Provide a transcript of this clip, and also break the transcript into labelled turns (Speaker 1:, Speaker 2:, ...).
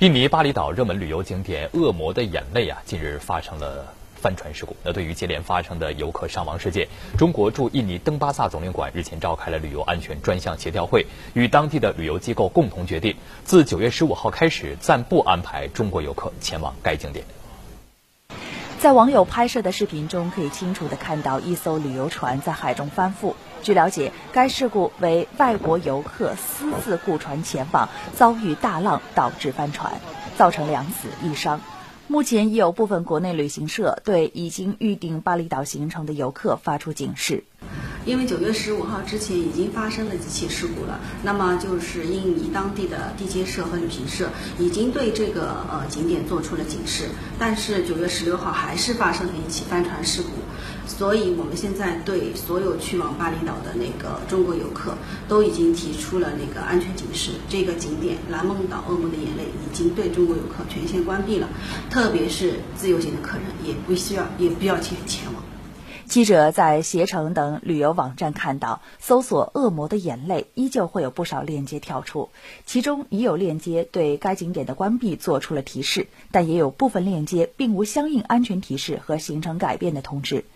Speaker 1: 印尼巴厘岛热门旅游景点“恶魔的眼泪”啊，近日发生了翻船事故。那对于接连发生的游客伤亡事件，中国驻印尼登巴萨总领馆日前召开了旅游安全专项协调会，与当地的旅游机构共同决定，自九月十五号开始暂不安排中国游客前往该景点。
Speaker 2: 在网友拍摄的视频中，可以清楚地看到一艘旅游船在海中翻覆。据了解，该事故为外国游客私自雇船前往，遭遇大浪导致翻船，造成两死一伤。目前已有部分国内旅行社对已经预定巴厘岛行程的游客发出警示。
Speaker 3: 因为九月十五号之前已经发生了几起事故了，那么就是印尼当地的地接社和旅行社已经对这个呃景点做出了警示，但是九月十六号还是发生了一起帆船事故，所以我们现在对所有去往巴厘岛的那个中国游客都已经提出了那个安全警示，这个景点蓝梦岛恶魔的眼泪已经对中国游客全线关闭了，特别是自由行的客人也不需要也不要前前往。
Speaker 2: 记者在携程等旅游网站看到，搜索“恶魔的眼泪”依旧会有不少链接跳出，其中已有链接对该景点的关闭做出了提示，但也有部分链接并无相应安全提示和行程改变的通知。